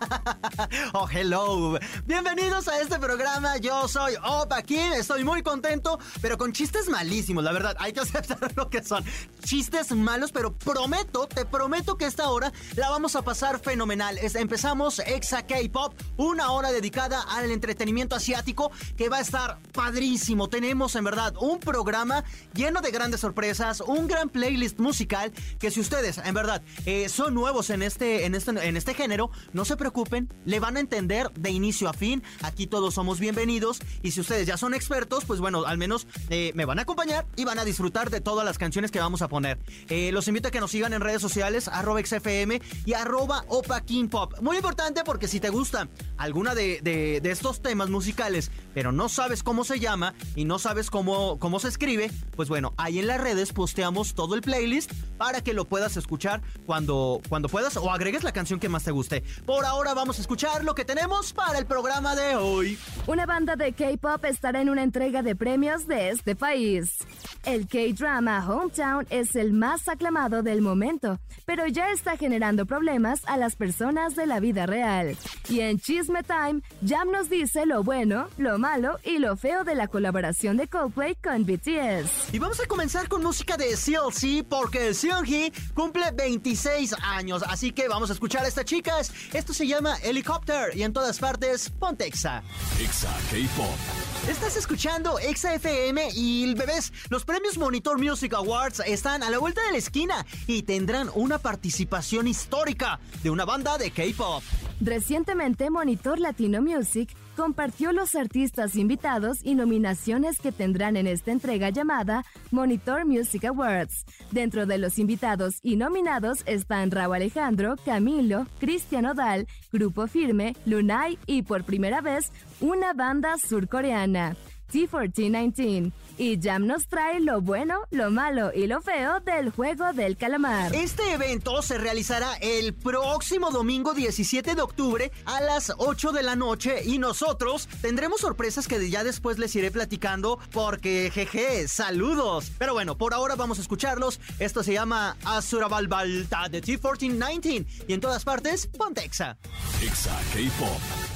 oh, hello. Bienvenidos a este programa. Yo soy Opa Kim. Estoy muy contento, pero con chistes malísimos, la verdad. Hay que aceptar lo que son. Chistes malos, pero prometo, te prometo que esta hora la vamos a pasar fenomenal. empezamos Exa K-Pop, una hora dedicada al entretenimiento asiático que va a estar padrísimo. Tenemos en verdad un programa lleno de grandes sorpresas, un gran playlist musical que si ustedes en verdad eh, son nuevos en este, en este, en este género, no se preocupen, le van a entender de inicio a fin. Aquí todos somos bienvenidos. Y si ustedes ya son expertos, pues bueno, al menos eh, me van a acompañar y van a disfrutar de todas las canciones que vamos a poner. Eh, los invito a que nos sigan en redes sociales, arroba XFM y arroba Opa Pop. Muy importante porque si te gusta alguna de, de, estos temas musicales, pero no sabes cómo se llama y no sabes cómo, cómo se escribe, pues bueno, ahí en las redes posteamos todo el playlist para que lo puedas escuchar cuando, cuando puedas o agregues la canción que más te guste. Por ahora vamos a escuchar lo que tenemos para el programa de hoy. Una banda de K-pop estará en una entrega de premios de este país. El K-drama Hometown es el más aclamado del momento, pero ya está generando problemas a las personas de la vida real. Y en Chisme Time, Jam nos dice lo bueno, lo malo y lo feo de la colaboración de Coldplay con BTS. Y vamos a comenzar con música de CLC porque Seunggi cumple 26 años, así que vamos a escuchar a estas chicas. Esto se llama Helicopter y en todas partes, Pontexa. Exa K-Pop. Estás escuchando Exa FM y bebés, los premios Monitor Music Awards están a la vuelta de la esquina y tendrán una participación histórica de una banda de K-Pop. Recientemente Monitor Latino Music compartió los artistas invitados y nominaciones que tendrán en esta entrega llamada Monitor Music Awards. Dentro de los invitados y nominados están Raúl Alejandro, Camilo, Cristian Odal, Grupo Firme, Lunay y por primera vez una banda surcoreana. T1419 y Jam nos trae lo bueno, lo malo y lo feo del juego del calamar. Este evento se realizará el próximo domingo 17 de octubre a las 8 de la noche y nosotros tendremos sorpresas que ya después les iré platicando porque jeje, saludos. Pero bueno, por ahora vamos a escucharlos. Esto se llama Azurabalbalta de T1419 y en todas partes, Pontexa. Exa K-Pop.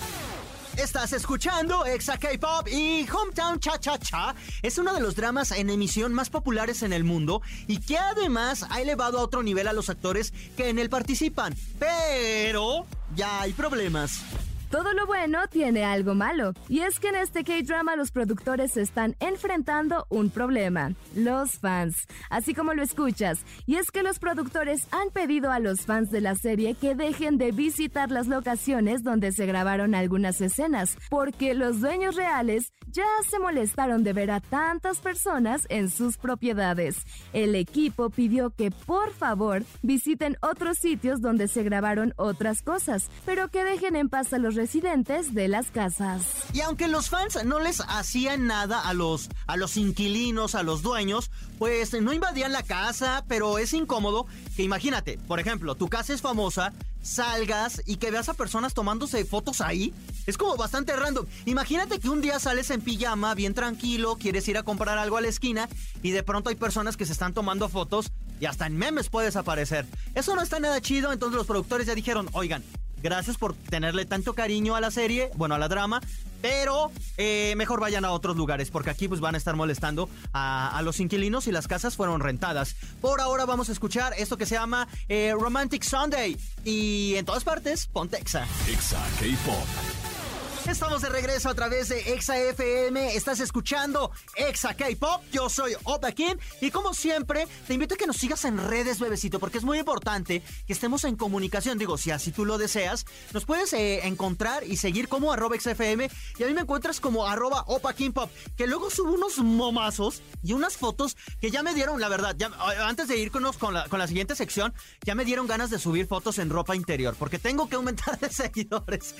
Estás escuchando Exa K-Pop y Hometown Cha Cha Cha es uno de los dramas en emisión más populares en el mundo y que además ha elevado a otro nivel a los actores que en él participan. Pero ya hay problemas. Todo lo bueno tiene algo malo, y es que en este K-drama los productores están enfrentando un problema, los fans, así como lo escuchas, y es que los productores han pedido a los fans de la serie que dejen de visitar las locaciones donde se grabaron algunas escenas, porque los dueños reales ya se molestaron de ver a tantas personas en sus propiedades. El equipo pidió que por favor visiten otros sitios donde se grabaron otras cosas, pero que dejen en paz a los residentes de las casas. Y aunque los fans no les hacían nada a los, a los inquilinos, a los dueños, pues no invadían la casa, pero es incómodo que imagínate, por ejemplo, tu casa es famosa, salgas y que veas a personas tomándose fotos ahí. Es como bastante random. Imagínate que un día sales en pijama, bien tranquilo, quieres ir a comprar algo a la esquina y de pronto hay personas que se están tomando fotos y hasta en memes puedes aparecer. Eso no está nada chido, entonces los productores ya dijeron, oigan, Gracias por tenerle tanto cariño a la serie, bueno, a la drama. Pero eh, mejor vayan a otros lugares porque aquí pues van a estar molestando a, los inquilinos y las casas fueron rentadas. Por ahora vamos a escuchar esto que se llama eh, Romantic Sunday y en todas partes, Pontexa. Exa K-Pop. Estamos de regreso a través de Exa FM. Estás escuchando Exa K-Pop. Yo soy Opa Kim. Y como siempre, te invito a que nos sigas en redes, bebecito, porque es muy importante que estemos en comunicación. Digo, si así tú lo deseas, nos puedes eh, encontrar y seguir como arroba XFM. Y a mí me encuentras como arroba Opa. Que luego subo unos momazos y unas fotos que ya me dieron, la verdad, antes de ir con, la, con la siguiente sección, ya me dieron ganas de subir fotos en ropa interior. Porque tengo que aumentar de seguidores.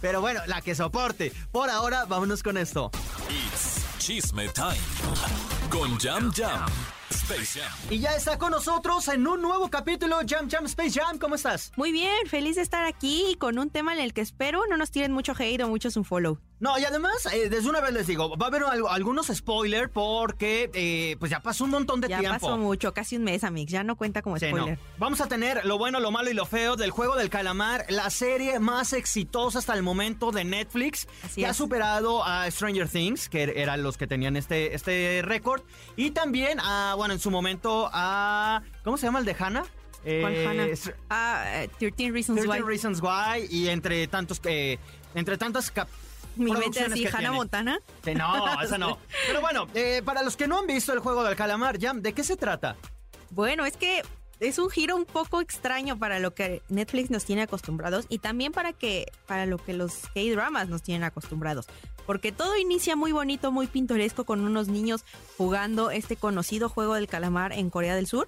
Pero bueno, la que soporte. Por ahora, vámonos con esto. It's Chisme Time. Con Jam Jam. Space Jam. Y ya está con nosotros en un nuevo capítulo Jam Jam Space Jam. ¿Cómo estás? Muy bien, feliz de estar aquí y con un tema en el que espero no nos tiren mucho hate o mucho un follow. No, y además, eh, desde una vez les digo, va a haber al- algunos spoilers porque eh, pues ya pasó un montón de Ya tiempo. pasó mucho, casi un mes, Amix, ya no cuenta como Sí, no. spoiler. Vamos a tener lo bueno, lo malo y lo feo del juego del calamar, la serie más exitosa hasta el momento de Netflix, Así que ha superado a Stranger Things, que er- eran los que tenían este, este récord, y también a, bueno, en su momento a, ¿cómo se llama el de Hannah? ¿Cuál Eh, Ah, eh, 13 Reasons 13 Why. Reasons Why y entre tantos, eh, entre tantas cap- Mi mente producciones así, Hannah tiene. Montana. Sí, no, esa no. Pero bueno, eh, para los que no han visto el juego del calamar, Jam, ¿de qué se trata? Bueno, es que es un giro un poco extraño para lo que Netflix nos tiene acostumbrados y también para que para lo que los K-dramas nos tienen acostumbrados. Porque todo inicia muy bonito, muy pintoresco con unos niños jugando este conocido juego del calamar en Corea del Sur.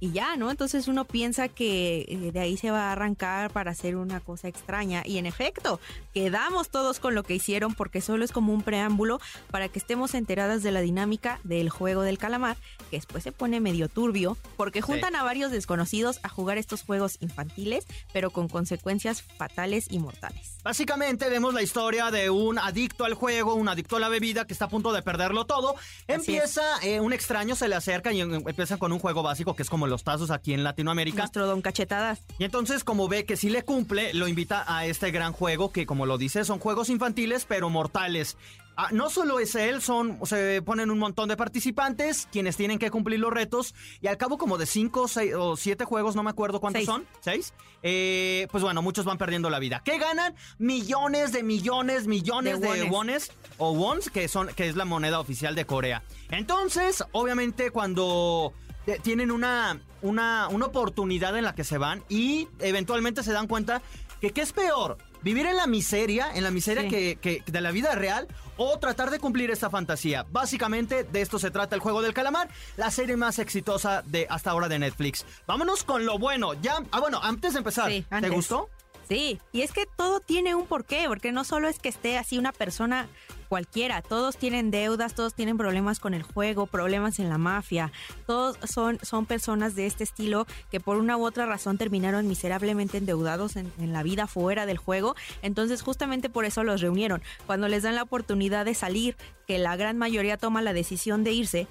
Y ya, ¿no? Entonces uno piensa que eh, de ahí se va a arrancar para hacer una cosa extraña. Y en efecto, quedamos todos con lo que hicieron porque solo es como un preámbulo para que estemos enteradas de la dinámica del juego del calamar, que después se pone medio turbio, porque juntan a varios desconocidos a jugar estos juegos infantiles, pero con consecuencias fatales y mortales. Básicamente vemos la historia de un adicto al juego, un adicto a la bebida que está a punto de perderlo todo. Empieza, eh, un extraño se le acerca y em- empieza con un juego básico que es como los tazos aquí en Latinoamérica. Nuestro don cachetadas. Y entonces, como ve que sí le cumple, lo invita a este gran juego que, como lo dice, son juegos infantiles pero mortales. Ah, no solo es él, son, se ponen un montón de participantes quienes tienen que cumplir los retos y al cabo como de cinco seis, o siete juegos, no me acuerdo cuántos Seis. son, seis, eh, pues bueno, muchos van perdiendo la vida. ¿Qué ganan? Millones de millones, millones De de, wones. o wons, que, son, que es la moneda oficial de Corea. Entonces, obviamente, cuando tienen una, una, una oportunidad en la que se van y eventualmente se dan cuenta que qué es peor, vivir en la miseria, en la miseria Sí. que, que- de la vida real o tratar de cumplir esta fantasía. Básicamente de esto se trata el juego del calamar, la serie más exitosa de hasta ahora de Netflix. Vámonos con lo bueno. Ya, ah bueno, antes de empezar, Sí, ¿te gustó? Sí, y es que todo tiene un porqué, porque no solo es que esté así una persona cualquiera, todos tienen deudas, todos tienen problemas con el juego, problemas en la mafia, todos son, son personas de este estilo que por una u otra razón terminaron miserablemente endeudados en, en la vida fuera del juego, entonces justamente por eso los reunieron. Cuando les dan la oportunidad de salir, que la gran mayoría toma la decisión de irse,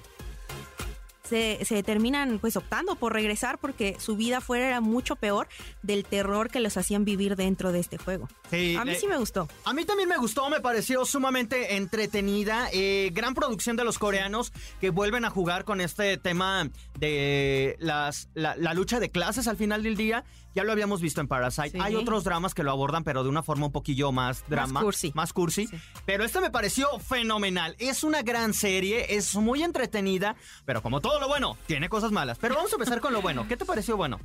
se, se terminan pues optando por regresar porque su vida fuera era mucho peor del terror que los hacían vivir dentro de este juego. Sí, A mí eh, sí me gustó. A mí también me gustó, me pareció sumamente entretenida. eh, gran producción de los coreanos que vuelven a jugar con este tema de las, la, la lucha de clases al final del día. Ya lo habíamos visto en Parasite. Sí. Hay otros dramas que lo abordan, pero de una forma un poquillo más drama. cursi. Más cursi. Sí. Pero este me pareció fenomenal. Es una gran serie, es muy entretenida, pero como todo lo bueno, tiene cosas malas. Pero vamos a empezar con lo bueno. ¿Qué te pareció bueno?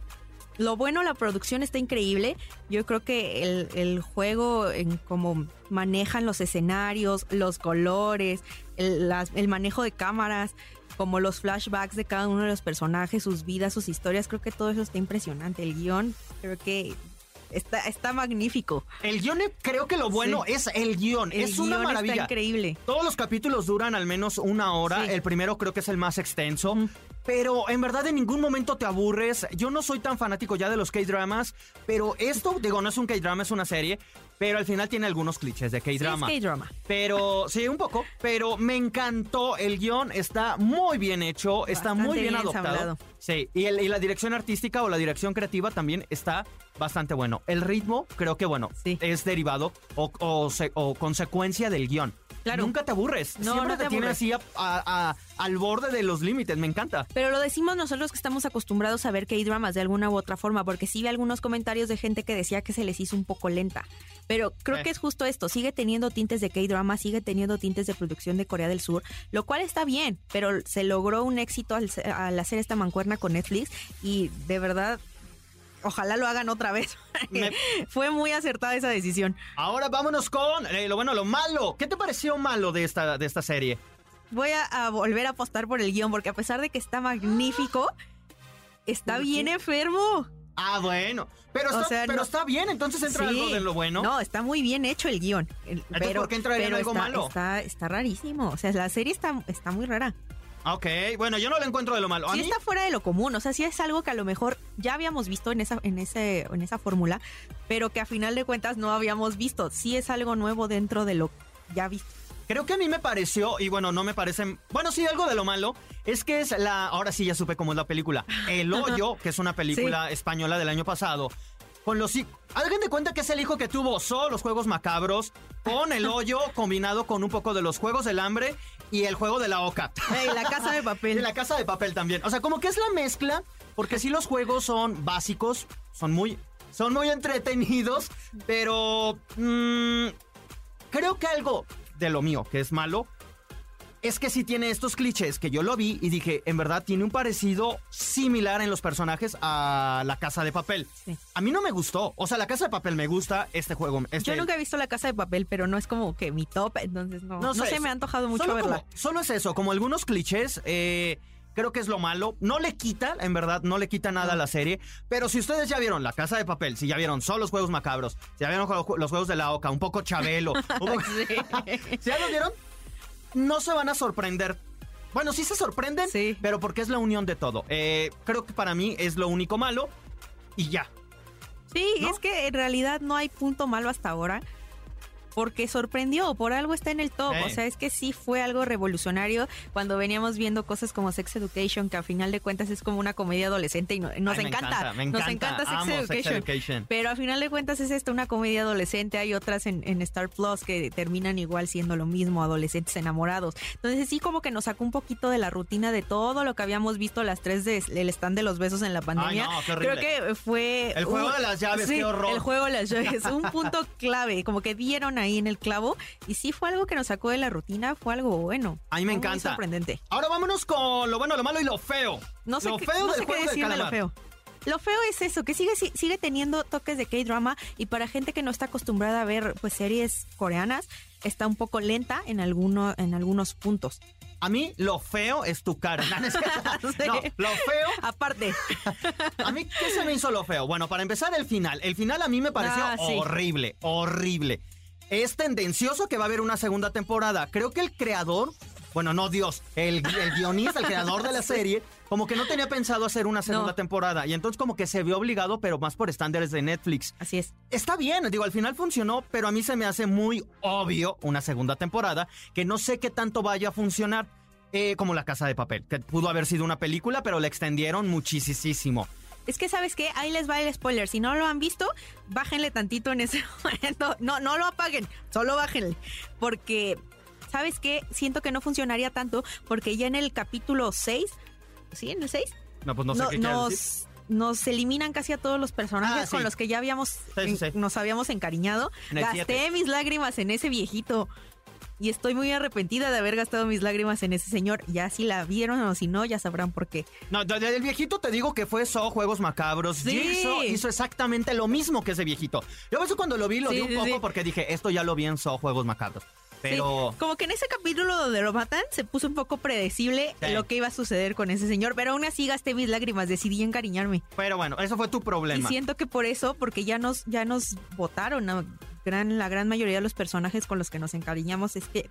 Lo bueno, la producción está increíble. Yo creo que el, el juego, en cómo manejan los escenarios, los colores, el, el manejo de cámaras, como los flashbacks de cada uno de los personajes, sus vidas, sus historias, creo que todo eso está impresionante. El guion, creo que está, está magnífico. El guion, creo que lo bueno Sí. es el guion. El es una guion maravilla. Está increíble. Todos los capítulos duran al menos una hora. Sí. El primero creo que es el más extenso. Mm. Pero en verdad en ningún momento te aburres. Yo no soy tan fanático ya de los K-dramas. Pero esto, digo, no es un K-drama, es una serie. Pero al final tiene algunos clichés de Sí, es K-drama. K-drama. pero sí, un poco. Pero me encantó. El guion está muy bien hecho. Está muy bien, bien adoptado. ensamblado. Sí, y, el- y la dirección artística o la dirección creativa también está bastante bueno. El ritmo, creo que bueno, Sí. es derivado o, o se- o consecuencia del guion. Claro. Nunca te aburres. No, Siempre no te, te tiene así a- a- a- al borde de los límites. Me encanta. Pero lo decimos nosotros que estamos acostumbrados a ver K-dramas de alguna u otra forma, porque sí vi algunos comentarios de gente que decía que se les hizo un poco lenta. Pero creo Eh. que es justo esto, sigue teniendo tintes de K-drama, sigue teniendo tintes de producción de Corea del Sur, lo cual está bien, pero se logró un éxito al, hacer esta mancuerna con Netflix y de verdad, ojalá lo hagan otra vez. Me- Fue muy acertada esa decisión. Ahora vámonos con eh, lo bueno, lo malo. ¿Qué te pareció malo de esta, de esta serie? Voy a, a volver a apostar por el guion, porque a pesar de que está magnífico, está ¿Por bien enfermo. Ah, bueno. Pero está, O sea, pero no- está bien, entonces entra Sí. algo de lo bueno. No, está muy bien hecho el guion. El- pero, ¿por qué entraría en algo está, malo? Está, está rarísimo. O sea, la serie está, está muy rara. Ok, bueno, yo no le encuentro de lo malo. A Sí mí, está fuera de lo común. O sea, sí es algo que a lo mejor ya habíamos visto en esa, en ese, en esa fórmula, pero que a final de cuentas no habíamos visto. Sí es algo nuevo dentro de lo ya visto. Creo que a mí me pareció, y bueno, no me parecen. Bueno, sí, algo de lo malo es que es la. Ahora sí, ya supe cómo es la película. El Hoyo, que es una película española del año pasado. Con los. Alguien de cuenta que es el hijo que tuvo solo los juegos macabros, con el hoyo combinado con un poco de los juegos del hambre y el juego de la oca. Ey, la casa de Y papel. la casa de papel también. O sea, como que es la mezcla, porque sí los juegos son básicos, son muy, son muy entretenidos, pero mm, creo que algo de lo mío que es malo es que sí tiene estos clichés que yo lo vi y dije, en verdad tiene un parecido similar en los personajes a la casa de papel. Sí. A mí no me gustó. O sea, la casa de papel me gusta, este juego. Este, Yo nunca he visto la casa de papel, pero no es como que mi top, entonces no, no, sé, se me ha antojado mucho solo verla. como- solo es eso, como algunos clichés, eh, creo que es lo malo. No le quita, en verdad, no le quita nada a la serie. Pero si ustedes ya vieron La Casa de Papel, si ya vieron solo los juegos macabros, si ya vieron los juegos de la Oca, un poco Chabelo, un poco- si ya los vieron, no se van a sorprender. Bueno, sí se sorprenden, Sí. pero porque es la unión de todo. Eh, creo que para mí es lo único malo y ya. Sí, ¿No? es que en realidad no hay punto malo hasta ahora. Porque sorprendió, por algo está en el top. O sea, es que sí fue algo revolucionario cuando veníamos viendo cosas como Sex Education, que a final de cuentas es como una comedia adolescente y no- nos Ay, encanta. me Nos encanta Sex amo Education. Education. Pero a final de cuentas es esta una comedia adolescente. Hay otras en, en Star Plus que terminan igual siendo lo mismo, adolescentes enamorados. Entonces sí como que nos sacó un poquito de la rutina de todo lo que habíamos visto las tres del stand de los besos en la pandemia. no. Creo que fue... El juego de las llaves, sí, qué horror. El juego de las llaves, un punto clave, como que dieron ahí en el clavo. Y sí fue algo que nos sacó de la rutina, fue algo bueno. A mí me Fue muy encanta. sorprendente. Ahora vámonos con lo bueno, lo malo y lo feo. No sé, lo qué, feo no del sé qué juego del decir de lo feo. Lo feo es eso, que sigue, si- sigue teniendo toques de K-drama y para gente que no está acostumbrada a ver pues series coreanas, está un poco lenta en, alguno, en algunos puntos. A mí lo feo es tu cara. No, no. Sí. Lo feo, Aparte, a mí, ¿qué se me hizo lo feo? Bueno, para empezar, el final. El final a mí me pareció Ah, sí. horrible, horrible. Es tendencioso que va a haber una segunda temporada. Creo que el creador, bueno, no Dios, el, el guionista, el creador de la serie, como que no tenía pensado hacer una segunda No. temporada. Y entonces como que se vio obligado, pero más por estándares de Netflix. así es. Está bien, digo, al final funcionó, pero a mí se me hace muy obvio una segunda temporada que no sé qué tanto vaya a funcionar. eh, como La Casa de Papel, que pudo haber sido una película, pero la extendieron muchísimo. Es que, ¿sabes qué? Ahí les va el spoiler. Si no lo han visto, bájenle tantito en ese momento. No, no lo apaguen, solo bájenle. Porque, ¿sabes qué? Siento que no funcionaría tanto porque ya en el capítulo 6, ¿sí? ¿En el 6? No, pues no sé no- qué decir. nos, nos eliminan casi a todos los personajes Ah, sí. con los que ya habíamos sí, sí. nos habíamos encariñado. En Gasté mis lágrimas en ese viejito. Y estoy muy arrepentida de haber gastado mis lágrimas en ese señor. Ya si la vieron o si no, ya sabrán por qué. No, del viejito te digo que fue So Juegos Macabros. Sí. Jigsaw hizo exactamente lo mismo que ese viejito. Yo por eso cuando lo vi lo Sí, vi un sí, poco sí. porque dije, esto ya lo vi en So Juegos Macabros. Pero Sí, como que en ese capítulo donde lo matan se puso un poco predecible Sí. lo que iba a suceder con ese señor, pero aún así gasté mis lágrimas, decidí encariñarme. pero bueno, eso fue tu problema. Y siento que por eso, porque ya nos ya nos votaron a la gran mayoría de los personajes con los que nos encariñamos es que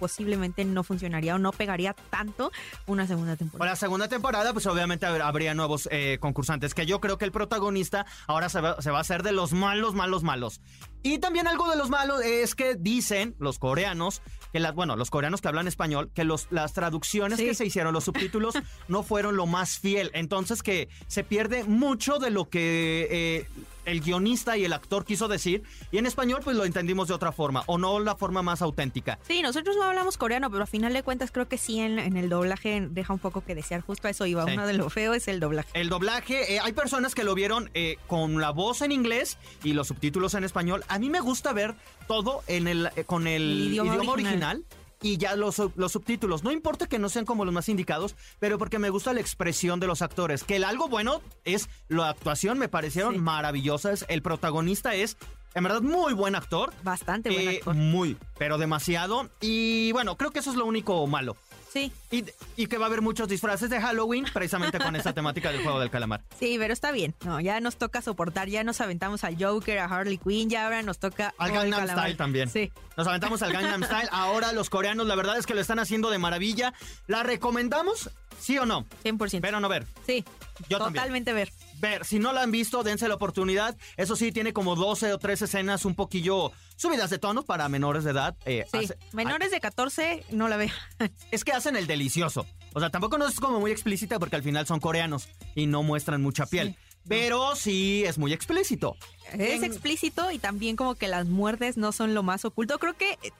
posiblemente no funcionaría o no pegaría tanto una segunda temporada. la segunda temporada, pues obviamente hab- habría nuevos eh, concursantes, que yo creo que el protagonista ahora se va, se va a hacer de los malos, malos, malos. Y también algo de los malos es que dicen los coreanos, que las, bueno, los coreanos que hablan español, que los, las traducciones Sí. que se hicieron, los subtítulos, no fueron lo más fiel. Entonces que se pierde mucho de lo que eh, el guionista y el actor quiso decir. Y en español, pues lo entendimos de otra forma, o no la forma más auténtica. Sí, nosotros no hablamos coreano, pero a final de cuentas creo que sí en, en el doblaje deja un poco que desear. Justo a eso iba. Sí. Uno de lo feo es el doblaje. El doblaje, eh, hay personas que lo vieron eh, con la voz en inglés y los subtítulos en español. A mí me gusta ver todo en el, eh, con el, El idioma idioma, original. original. Y ya los, los subtítulos. No importa que no sean como los más indicados, pero porque me gusta la expresión de los actores. Que el algo bueno es la actuación, me parecieron Sí. maravillosas. El protagonista es, en verdad, muy buen actor. Bastante buen Eh, actor. muy, pero demasiado. Y bueno, creo que eso es lo único malo. Sí. Y, y que va a haber muchos disfraces de Halloween precisamente con esa temática del juego del calamar. Sí, pero está bien. No, ya nos toca soportar, ya nos aventamos al Joker, a Harley Quinn, ya ahora nos toca Al Gangnam Calamar. Style también. Sí. Nos aventamos al Gangnam Style. Ahora los coreanos, la verdad es que lo están haciendo de maravilla. ¿La recomendamos? ¿Sí o no? 100%. Ver o no ver. sí. Yo también. Totalmente ver. Ver, si no la han visto, dense la oportunidad. Eso sí, tiene como 12 o 13 escenas un poquillo subidas de tono para menores de edad. Eh, Sí. hace- Menores de 14, no la veo. Es que hacen el delicioso. O sea, tampoco no es como muy explícita porque al final son coreanos y no muestran mucha piel. Sí. Pero sí es muy explícito. Es explícito y también como que las muertes no son lo más oculto. Creo que eh,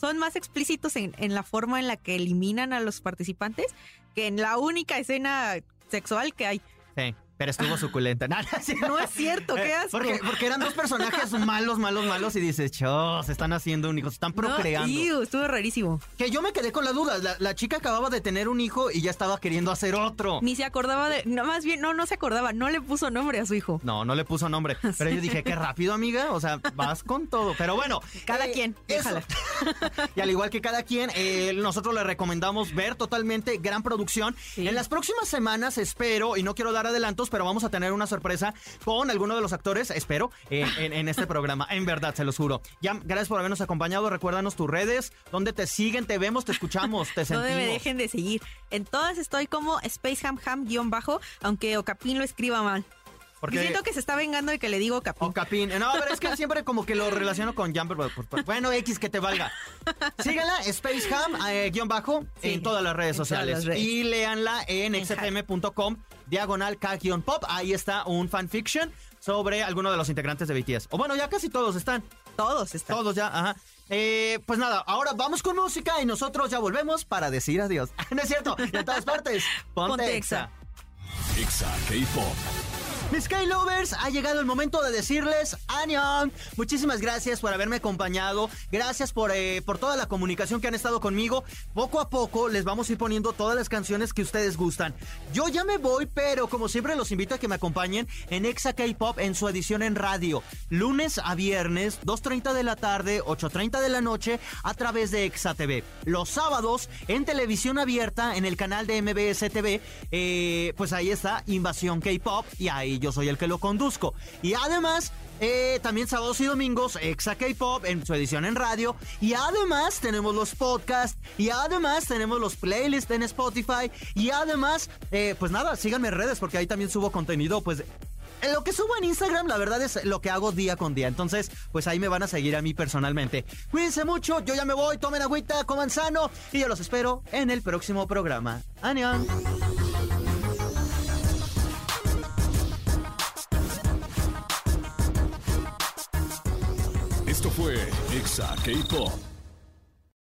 son más explícitos en, en la forma en la que eliminan a los participantes que en la única escena sexual que hay. Sí, pero estuvo suculenta. No, no, es cierto, qué Eh, asco. Porque, porque eran dos personajes malos, malos, malos y dices, chos, están haendo un hijo, se están procreando. No, estuvo rarísimo. que yo me quedé con la duda. La, la chica acababa de tener un hijo y ya estaba queriendo hacer otro. Ni se acordaba de. No, más bien, no, no se acordaba. No le puso nombre a su hijo. No, no le puso nombre. Pero yo dije, qué rápido, amiga. O sea, vas con todo. Pero bueno. Cada eh, quien, déjala. y al igual que cada quien, eh, nosotros le recomendamos ver totalmente gran producción. Sí. En las próximas semanas espero, y no quiero dar pero vamos a tener una sorpresa con alguno de los actores, espero, eh, en, en este programa. En verdad, se los juro. Ya, gracias por habernos acompañado. Recuérdanos tus redes, donde te siguen, te vemos, te escuchamos, te No sentimos. me dejen de seguir. En todas estoy como SpaceHamHam-bajo, aunque Ocapín lo escriba mal. Porque- siento que se está vengando de que le digo Ocapín. O Capín. No, pero es que siempre como que lo relaciono con Jumper. pues, pues, Bueno, X que te valga. Síganla, SpaceHam, eh, guion bajo, Sí, en todas las redes sociales. las redes. Y léanla en En xfm.com, diagonal K-pop. Ahí está un fanfiction sobre alguno de los integrantes de BTS. O bueno, ya casi todos están. Todos están. Todos ya, ajá. Eh, pues nada, ahora vamos con música y nosotros ya volvemos para decir adiós. no es cierto, en todas partes. Ponte, Ponte. Exa Exa. K-Pop. Mis K-Lovers, ha llegado el momento de decirles ¡Añón! Muchísimas gracias por haberme acompañado. Gracias por, eh, por toda la comunicación que han estado conmigo. Poco a poco les vamos a ir poniendo todas las canciones que ustedes gustan. Yo ya me voy, pero como siempre los invito a que me acompañen en Exa K-Pop en su edición en radio. Lunes a viernes, 2.30 de la tarde, 8.30 de la noche, a través de Exa TV. Los sábados en televisión abierta en el canal de MBS TV, eh, pues ahí está Invasión K-Pop y ahí yo soy el que lo conduzco. Y además, eh, también sábados y domingos, Exa K-Pop en su edición en radio. Y además tenemos los podcasts. Y además tenemos los playlists en Spotify. Y además, eh, pues nada, síganme en redes porque ahí también subo contenido, pues lo que subo en Instagram, la verdad es lo que hago día con día. Entonces, pues ahí me van a seguir a mí personalmente. Cuídense mucho, yo ya me voy, tomen agüita, coman sano y yo los espero en el próximo programa. ¡Anión! Esto fue Exa K-Pop.